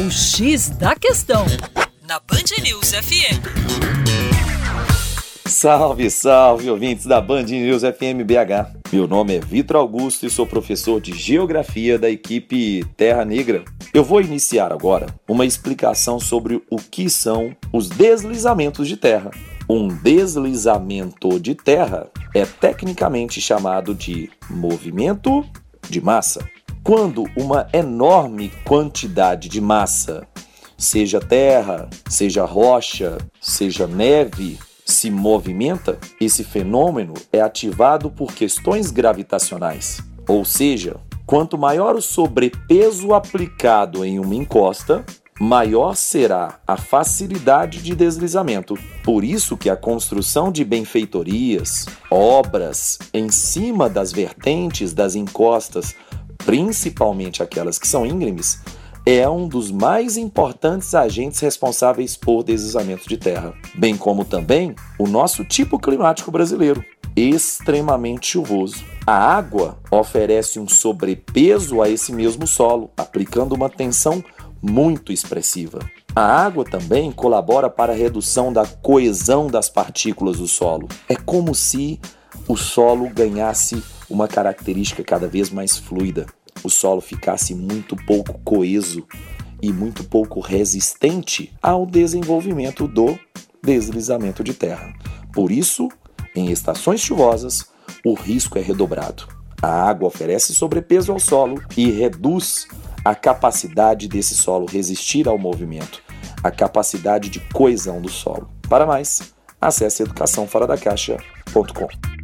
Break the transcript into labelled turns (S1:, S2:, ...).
S1: O X da Questão, na Band News FM.
S2: Salve, salve, ouvintes da Band News FM BH. Meu nome é Vitor Augusto e sou professor de Geografia da equipe Terra Negra. Eu vou iniciar agora uma explicação sobre o que são os deslizamentos de terra. Um deslizamento de terra é tecnicamente chamado de movimento de massa. Quando uma enorme quantidade de massa, seja terra, seja rocha, seja neve, se movimenta, esse fenômeno é ativado por questões gravitacionais. Ou seja, quanto maior o sobrepeso aplicado em uma encosta, maior será a facilidade de deslizamento. Por isso que a construção de benfeitorias, obras em cima das vertentes das encostas, principalmente aquelas que são íngremes, é um dos mais importantes agentes responsáveis por deslizamento de terra, bem como também o nosso tipo climático brasileiro, extremamente chuvoso. A água oferece um sobrepeso a esse mesmo solo, aplicando uma tensão muito expressiva. A água também colabora para a redução da coesão das partículas do solo. É como se o solo ganhasse uma característica cada vez mais fluida o solo ficasse muito pouco coeso e muito pouco resistente ao desenvolvimento do deslizamento de terra. Por isso, em estações chuvosas, o risco é redobrado. A água oferece sobrepeso ao solo e reduz a capacidade desse solo resistir ao movimento, a capacidade de coesão do solo. Para mais, acesse educaçãoforadacaixa.com.